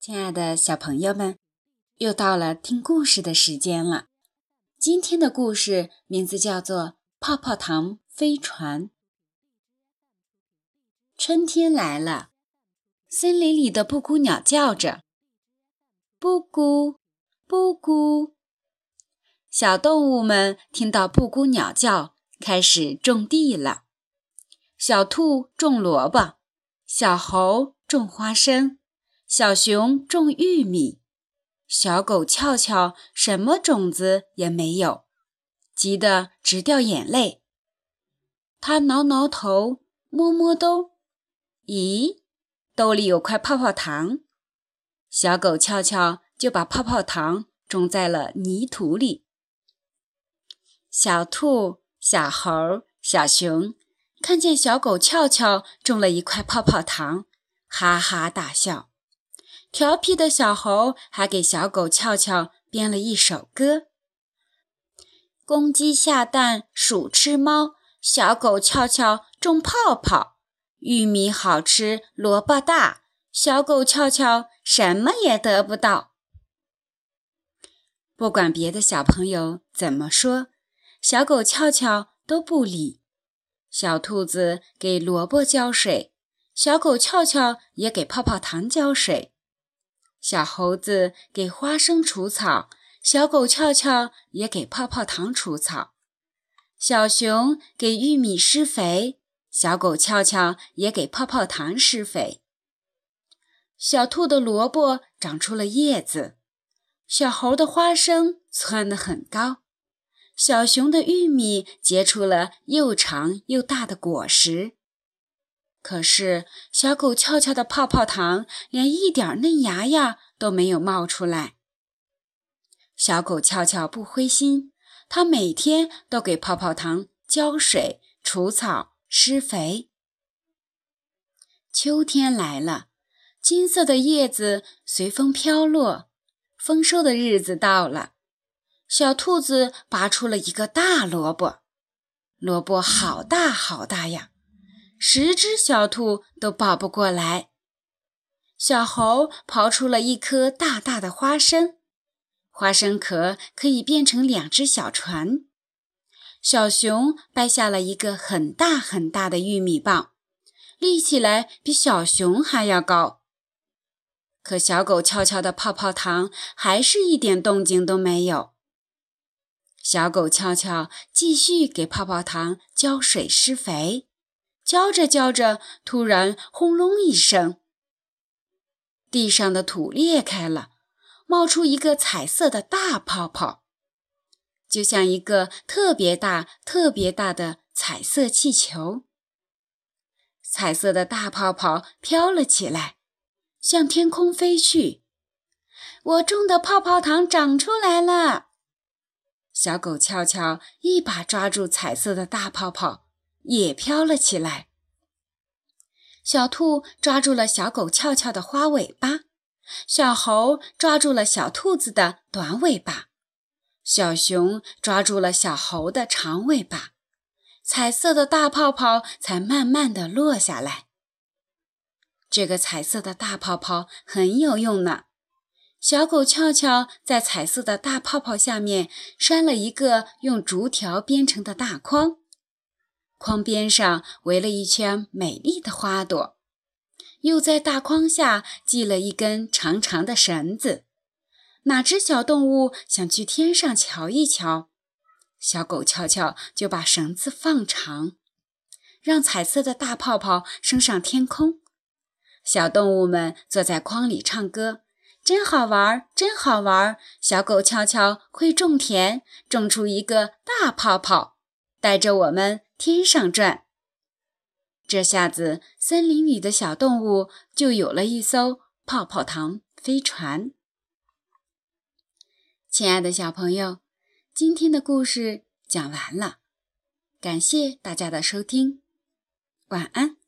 亲爱的小朋友们，又到了听故事的时间了。今天的故事名字叫做《泡泡糖飞船》。春天来了，森林里的布谷鸟叫着：“布谷，布谷。”小动物们听到布谷鸟叫，开始种地了。小兔种萝卜，小猴种花生。小熊种玉米，小狗翘翘什么种子也没有，急得直掉眼泪。他挠挠头，摸摸兜，咦，兜里有块泡泡糖。小狗翘翘就把泡泡糖种在了泥土里。小兔、小猴、小熊看见小狗翘翘种了一块泡泡糖，哈哈大笑。调皮的小猴还给小狗翘翘编了一首歌：“公鸡下蛋，鼠吃猫，小狗翘翘种泡泡，玉米好吃，萝卜大，小狗翘翘什么也得不到。”不管别的小朋友怎么说，小狗翘翘都不理。小兔子给萝卜浇水，小狗翘翘也给泡泡糖浇水。小猴子给花生除草，小狗翘翘也给泡泡糖除草。小熊给玉米施肥，小狗翘翘也给泡泡糖施肥。小兔的萝卜长出了叶子，小猴的花生窜得很高，小熊的玉米结出了又长又大的果实。可是，小狗翘翘的泡泡糖连一点嫩芽芽都没有冒出来。小狗翘翘不灰心，它每天都给泡泡糖浇水、除草、施肥。秋天来了，金色的叶子随风飘落，丰收的日子到了。小兔子拔出了一个大萝卜，萝卜好大好大呀！十只小兔都抱不过来。小猴刨出了一颗大大的花生，花生壳可以变成两只小船。小熊掰下了一个很大很大的玉米棒，立起来比小熊还要高。可小狗悄悄的泡泡糖还是一点动静都没有。小狗悄悄继续给泡泡糖浇水施肥。浇着浇着，突然轰隆一声，地上的土裂开了，冒出一个彩色的大泡泡，就像一个特别大、特别大的彩色气球。彩色的大泡泡飘了起来，向天空飞去。我种的泡泡糖长出来了！小狗翘翘一把抓住彩色的大泡泡。也飘了起来。小兔抓住了小狗翘翘的花尾巴，小猴抓住了小兔子的短尾巴，小熊抓住了小猴的长尾巴，彩色的大泡泡才慢慢的落下来。这个彩色的大泡泡很有用呢。小狗翘翘在彩色的大泡泡下面拴了一个用竹条编成的大筐。筐边上围了一圈美丽的花朵，又在大筐下系了一根长长的绳子。哪只小动物想去天上瞧一瞧？小狗悄悄就把绳子放长，让彩色的大泡泡升上天空。小动物们坐在筐里唱歌，真好玩，真好玩。小狗悄悄会种田，种出一个大泡泡，带着我们。天上转，这下子森林里的小动物就有了一艘泡泡糖飞船。亲爱的小朋友，今天的故事讲完了，感谢大家的收听，晚安。